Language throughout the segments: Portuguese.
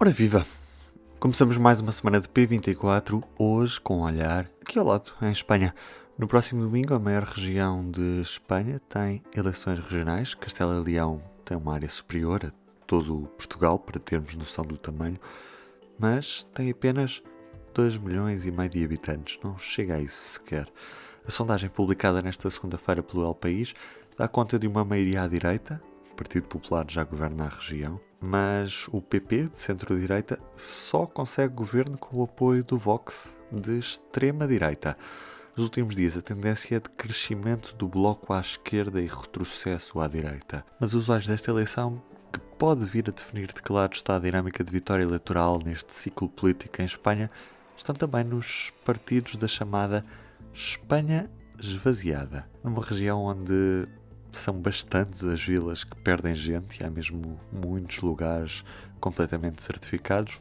Ora viva! Começamos mais uma semana de P24, hoje com um olhar aqui ao lado, em Espanha. No próximo domingo, a maior região de Espanha tem eleições regionais. Castela e Leão tem uma área superior a todo Portugal, para termos noção do tamanho, mas tem apenas 2 milhões e meio de habitantes. Não chega a isso sequer. A sondagem publicada nesta segunda-feira pelo El País dá conta de uma maioria à direita, Partido Popular já governa a região, mas o PP, de centro-direita, só consegue governo com o apoio do Vox, de extrema-direita. Nos últimos dias, a tendência é de crescimento do bloco à esquerda e retrocesso à direita. Mas os olhos desta eleição, que pode vir a definir de que lado está a dinâmica de vitória eleitoral neste ciclo político em Espanha, estão também nos partidos da chamada Espanha esvaziada, numa região onde são bastantes as vilas que perdem gente e há mesmo muitos lugares completamente certificados.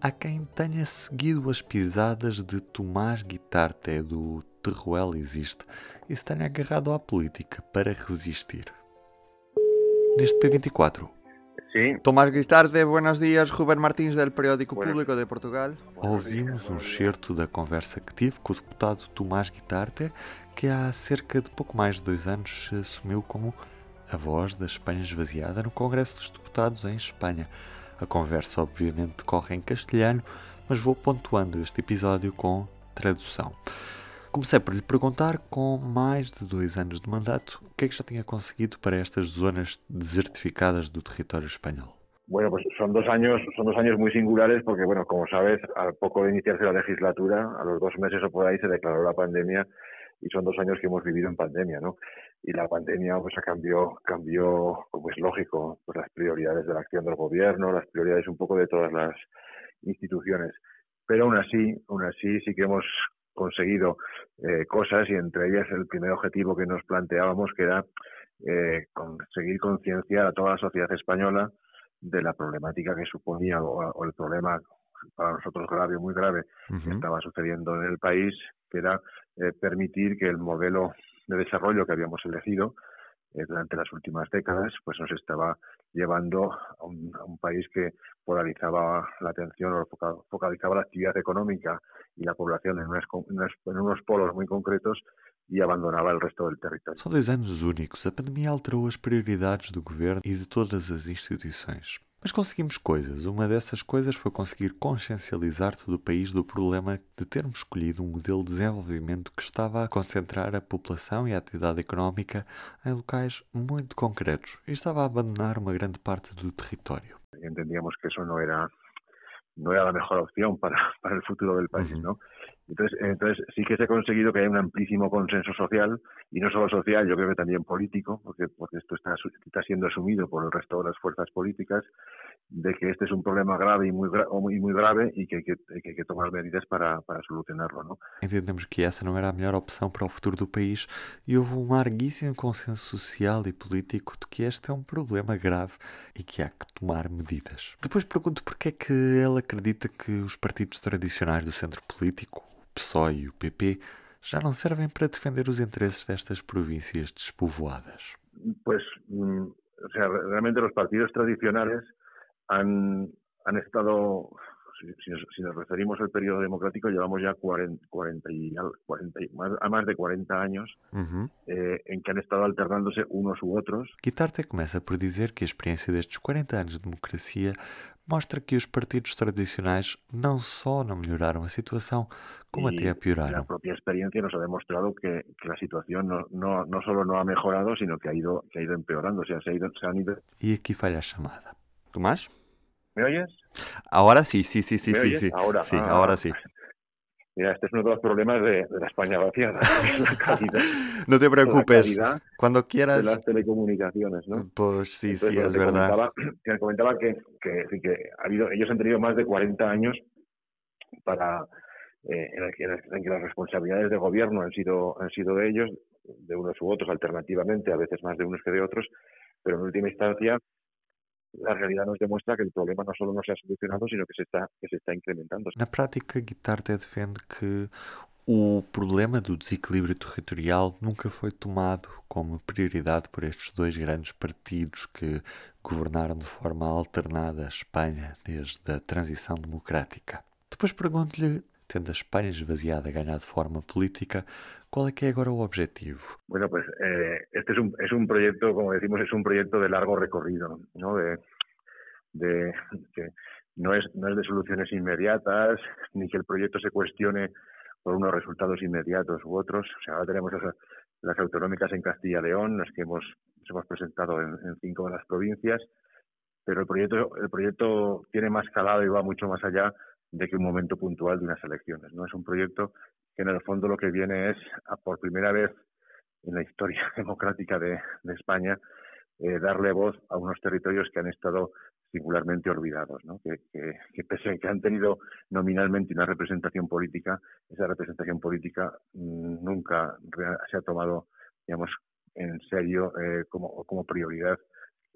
Há quem tenha seguido as pisadas de Tomás Guitarte do Terruel Existe e se tenha agarrado à política para resistir. Neste P24, Sí, Tomás Guitarte, buenos días. Rubén Martins, del Periódico Público de Portugal. Ouvimos um excerto da conversa que tive com o deputado Tomás Guitarte, que há cerca de pouco mais de dois anos se assumiu como a voz da Espanha esvaziada no Congresso dos Deputados em Espanha. A conversa, obviamente, decorre em castelhano, mas vou pontuando este episódio com tradução. Comecei por lhe perguntar, com mais de dois anos de mandato, o que é que já tinha conseguido para estas zonas desertificadas do território espanhol. bueno, pues son dos años, son dos años muy singulares porque, bueno, como sabes, al poco de iniciarse la legislatura, a los dos meses o por ahí se declaró la pandemia y son dos años que hemos vivido en pandemia, ¿no? Y la pandemia, pues, cambió, cambió, como es lógico, pues las prioridades de la acción del gobierno, las prioridades un poco de todas las instituciones. Pero aún así, aún así sí que hemos conseguido eh, cosas y entre ellas el primer objetivo que nos planteábamos que era eh, conseguir concienciar a toda la sociedad española de la problemática que suponía o, o el problema para nosotros grave, muy grave, que estaba sucediendo en el país, que era eh, permitir que el modelo de desarrollo que habíamos elegido eh, durante las últimas décadas, pues nos estaba llevando a un, a un país que polarizaba la atención o foca- focalizaba la actividad económica y la población en, unas en unos polos muy concretos y abandonaba el resto del territorio. São dois anos únicos. A pandemia alterou as prioridades do governo e de todas as instituições. Mas conseguimos coisas. Uma dessas coisas foi conseguir consciencializar todo o país do problema de termos escolhido um modelo de desenvolvimento que estava a concentrar a população e a atividade económica em locais muito concretos e estava a abandonar uma grande parte do território. entendíamos que eso no era no era la mejor opción para, para el futuro del país, Ujú. ¿no? Entonces, entonces sí que se ha conseguido que haya un amplísimo consenso social y no solo social, yo creo que también político, porque, porque esto está, está siendo asumido por el resto de las fuerzas políticas, de que este es un problema grave y muy, o muy, grave y que hay que, que hay que tomar medidas para, para solucionarlo, ¿no? Entendemos que essa não era a melhor opção para o futuro do país e houve um larguíssimo consenso social e político de que este é um problema grave e que há que tomar medidas. Depois pergunto porque é que ele acredita que os partidos tradicionais do centro político, o PSOE e o PP, já não servem para defender os interesses destas províncias despovoadas. Pues, mm, realmente los partidos tradicionales han, han estado, si, si nos, si nos referimos al periodo democrático, llevamos ya 40, 40 y, al- 40 y- más, a más de 40 años Uhum. eh, en que han estado alternándose unos u otros Guitarte começa por dizer que a experiência destes 40 anos de democracia mostra que os partidos tradicionais não só não melhoraram a situação, como y até a la pioraram. propia experiencia nos ha demostrado que, que la situación no, no, no solo no ha mejorado, sino que ha ido, que ha ido empeorando. O sea, se, ha ido, se han ido... E aqui falha a chamada. Tomás? ¿Me oyes? Sim, sim, sim, ¿Me sim, oyes? sim. Ahora, Sim, ah, agora sim. Mira, este es uno de los problemas de, de la España es la calidad, Não te la preocupes. de quieras. las telecomunicaciones, ¿no? Entonces, sim, bueno, é te verdade. comentaba, te comentaba que, que, sí, que ha habido, ellos han tenido más de 40 años para eh, en, el que, en que las responsabilidades de gobierno han sido, han sido de ellos, de unos u otros alternativamente, a veces más de unos que de otros, pero en última instancia la realidad nos demuestra que el problema no solo no se ha solucionado, sino que se está, que se está incrementando. Na prática, Guitarte defende que O problema do desequilíbrio territorial nunca foi tomado como prioridade por estes dois grandes partidos que governaram de forma alternada a Espanha desde a transição democrática. Depois pergunto-lhe, tendo a Espanha esvaziada a ganhar de forma política, ¿Cuál es ahora el objetivo? Bueno, pues eh, este es un, es un proyecto, como decimos, es un proyecto de largo recorrido, ¿no? De, de que no es, no es de soluciones inmediatas, ni que el proyecto se cuestione por unos resultados inmediatos u otros. O sea, ahora tenemos las, autonómicas en Castilla y León, las que hemos, hemos presentado en, en, cinco de las provincias, pero el proyecto, el proyecto tiene más calado y va mucho más allá de que un momento puntual de unas elecciones. ¿no? Es un proyecto que en el fondo lo que viene es, a por primera vez en la historia democrática de, España, eh, darle voz a unos territorios que han estado singularmente olvidados, ¿no? que, que, pese a que han tenido nominalmente una representación política, esa representación política mm, nunca se ha tomado, digamos, en serio eh, como, como prioridad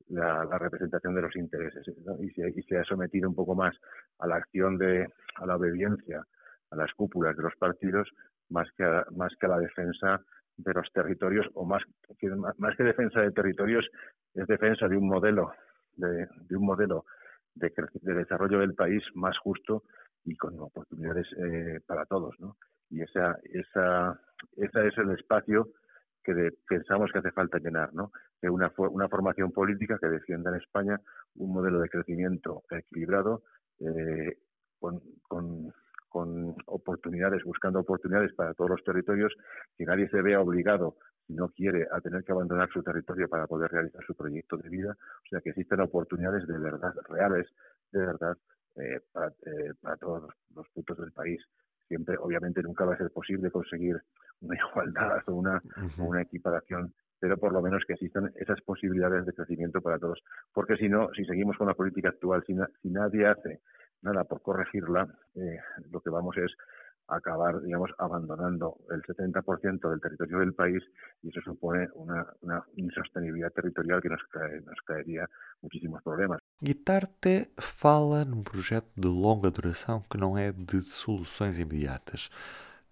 la, representación de los intereses y, se, y se ha sometido un poco más a la acción de, a la obediencia a las cúpulas de los partidos más que a, más que a la defensa de los territorios o más que, más que defensa de territorios es defensa de un modelo de, un modelo de, desarrollo del país más justo y con oportunidades eh, para todos ¿no? y esa esa ese es el espacio que pensamos que hace falta llenar ¿no? de una una formación política que defienda en España un modelo de crecimiento equilibrado eh, con con oportunidades, buscando oportunidades para todos los territorios, que nadie se vea obligado, si no quiere, a tener que abandonar su territorio para poder realizar su proyecto de vida. O sea, que existen oportunidades de verdad, reales, de verdad, eh, eh, para, todos los, puntos del país. Siempre, obviamente, nunca va a ser posible conseguir una igualdad o una, una equiparación pero por lo menos que existan esas posibilidades de crecimiento para todos. Porque si no, si seguimos con la política actual, si, si nadie hace nada por corregirla, eh, lo que vamos es acabar, digamos, abandonando el 70% del territorio del país y eso supone una, una insostenibilidad territorial que nos, cae, nos caería muchísimos problemas. Guitarte fala num projeto de longa duração que não é de soluções imediatas,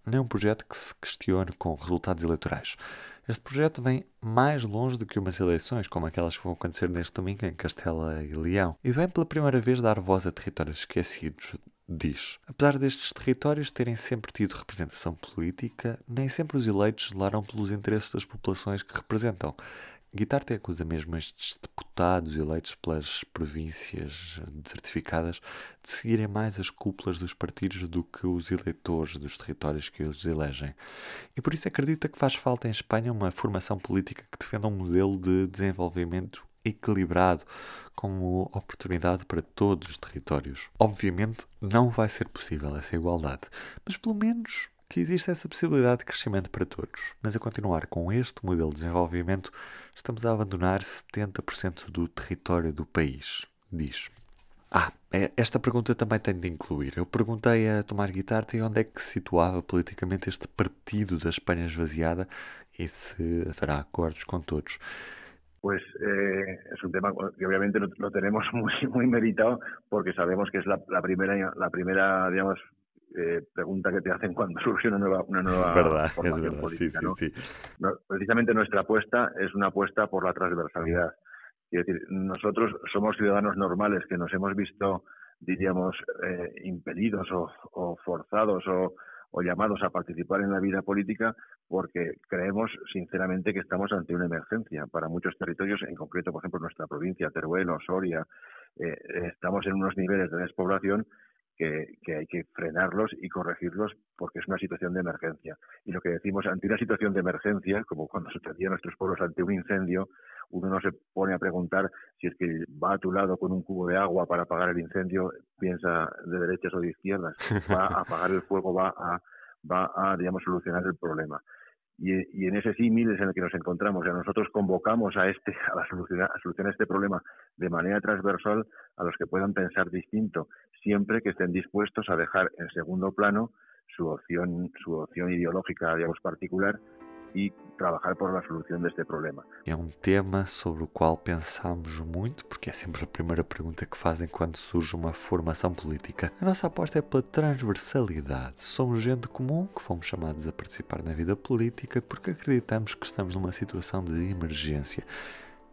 nem um projeto que se questione com resultados eleitorais. Este projeto vem mais longe do que umas eleições, como aquelas que vão acontecer neste domingo em Castela e Leão, e vem pela primeira vez dar voz a territórios esquecidos, diz. Apesar destes territórios terem sempre tido representação política, nem sempre os eleitos zelaram pelos interesses das populações que representam. Guitarte acusa mesmo estes deputados eleitos pelas províncias desertificadas de seguirem mais as cúpulas dos partidos do que os eleitores dos territórios que eles elegem. E por isso acredita que faz falta em Espanha uma formação política que defenda um modelo de desenvolvimento equilibrado, como oportunidade para todos os territórios. Obviamente não vai ser possível essa igualdade, mas pelo menos que existe essa possibilidade de crescimento para todos. Mas a continuar com este modelo de desenvolvimento, estamos a abandonar 70% do território do país, diz. Ah, é, esta pergunta também tem de incluir. Eu perguntei a Tomás Guitarte onde é que se situava politicamente este partido da Espanha esvaziada e se haverá acordos com todos. Pues eh, es un tema que obviamente lo, lo, tenemos muy muy meritado porque sabemos que es la, la primera la primera digamos eh, pregunta que te hacen cuando surge una nueva, una nueva es verdad, es verdad. política. Sí, sí, sí. precisamente nuestra apuesta es una apuesta por la transversalidad. Es decir, nosotros somos ciudadanos normales que nos hemos visto, diríamos, eh, impedidos o, o forzados o, o llamados a participar en la vida política porque creemos sinceramente que estamos ante una emergencia para muchos territorios, en concreto, por ejemplo, nuestra provincia, Teruel o Soria, eh, estamos en unos niveles de despoblación que, hay que frenarlos y corregirlos porque es una situación de emergencia. Y lo que decimos, ante una situación de emergencia, como cuando sucedía a nuestros pueblos ante un incendio, uno no se pone a preguntar si es que va a tu lado con un cubo de agua para apagar el incendio, piensa de derechas o de izquierdas, va a apagar el fuego, va a, va a digamos, solucionar el problema. Y, en ese símil es en el que nos encontramos. O sea, nosotros convocamos a este a la solución a solucionar este problema de manera transversal a los que puedan pensar distinto, siempre que estén dispuestos a dejar en segundo plano su opción su opción ideológica, digamos particular y trabajar por la solución de este problema. É um tema sobre o qual pensamos muito, porque é sempre a primeira pergunta que fazem quando surge uma formação política. A nossa aposta é pela transversalidade. Somos gente comum que fomos chamados a participar na vida política porque acreditamos que estamos numa situação de emergência.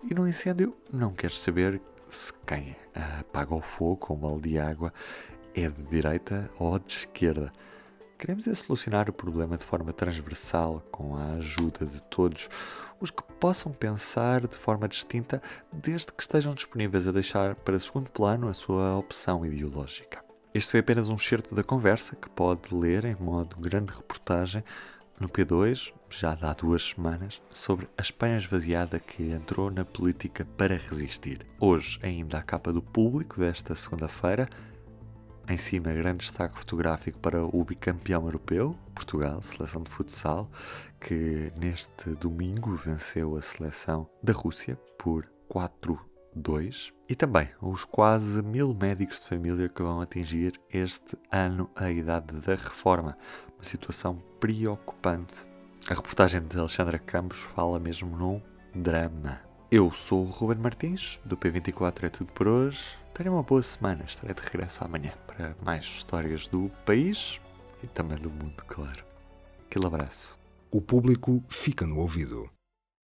E no incêndio não queres saber se quem apaga o fogo com um balde de água é de direita ou de esquerda. Queremos é solucionar o problema de forma transversal, com a ajuda de todos os que possam pensar de forma distinta, desde que estejam disponíveis a deixar para segundo plano a sua opção ideológica. Este foi apenas um certo da conversa que pode ler em modo grande reportagem no P2, já há duas semanas, sobre a Espanha esvaziada que entrou na política para resistir. Hoje, ainda a capa do público desta segunda-feira, em cima, grande destaque fotográfico para o bicampeão europeu, Portugal, seleção de futsal, que neste domingo venceu a seleção da Rússia por 4-2. E também os quase mil médicos de família que vão atingir este ano a idade da reforma. Uma situação preocupante. A reportagem de Alexandra Campos fala mesmo num drama. Eu sou o Ruben Martins, do P24 é tudo por hoje. Tenha uma boa semana, estarei de regresso amanhã para mais histórias do país e também do mundo, claro. Aquele abraço. O público fica no ouvido.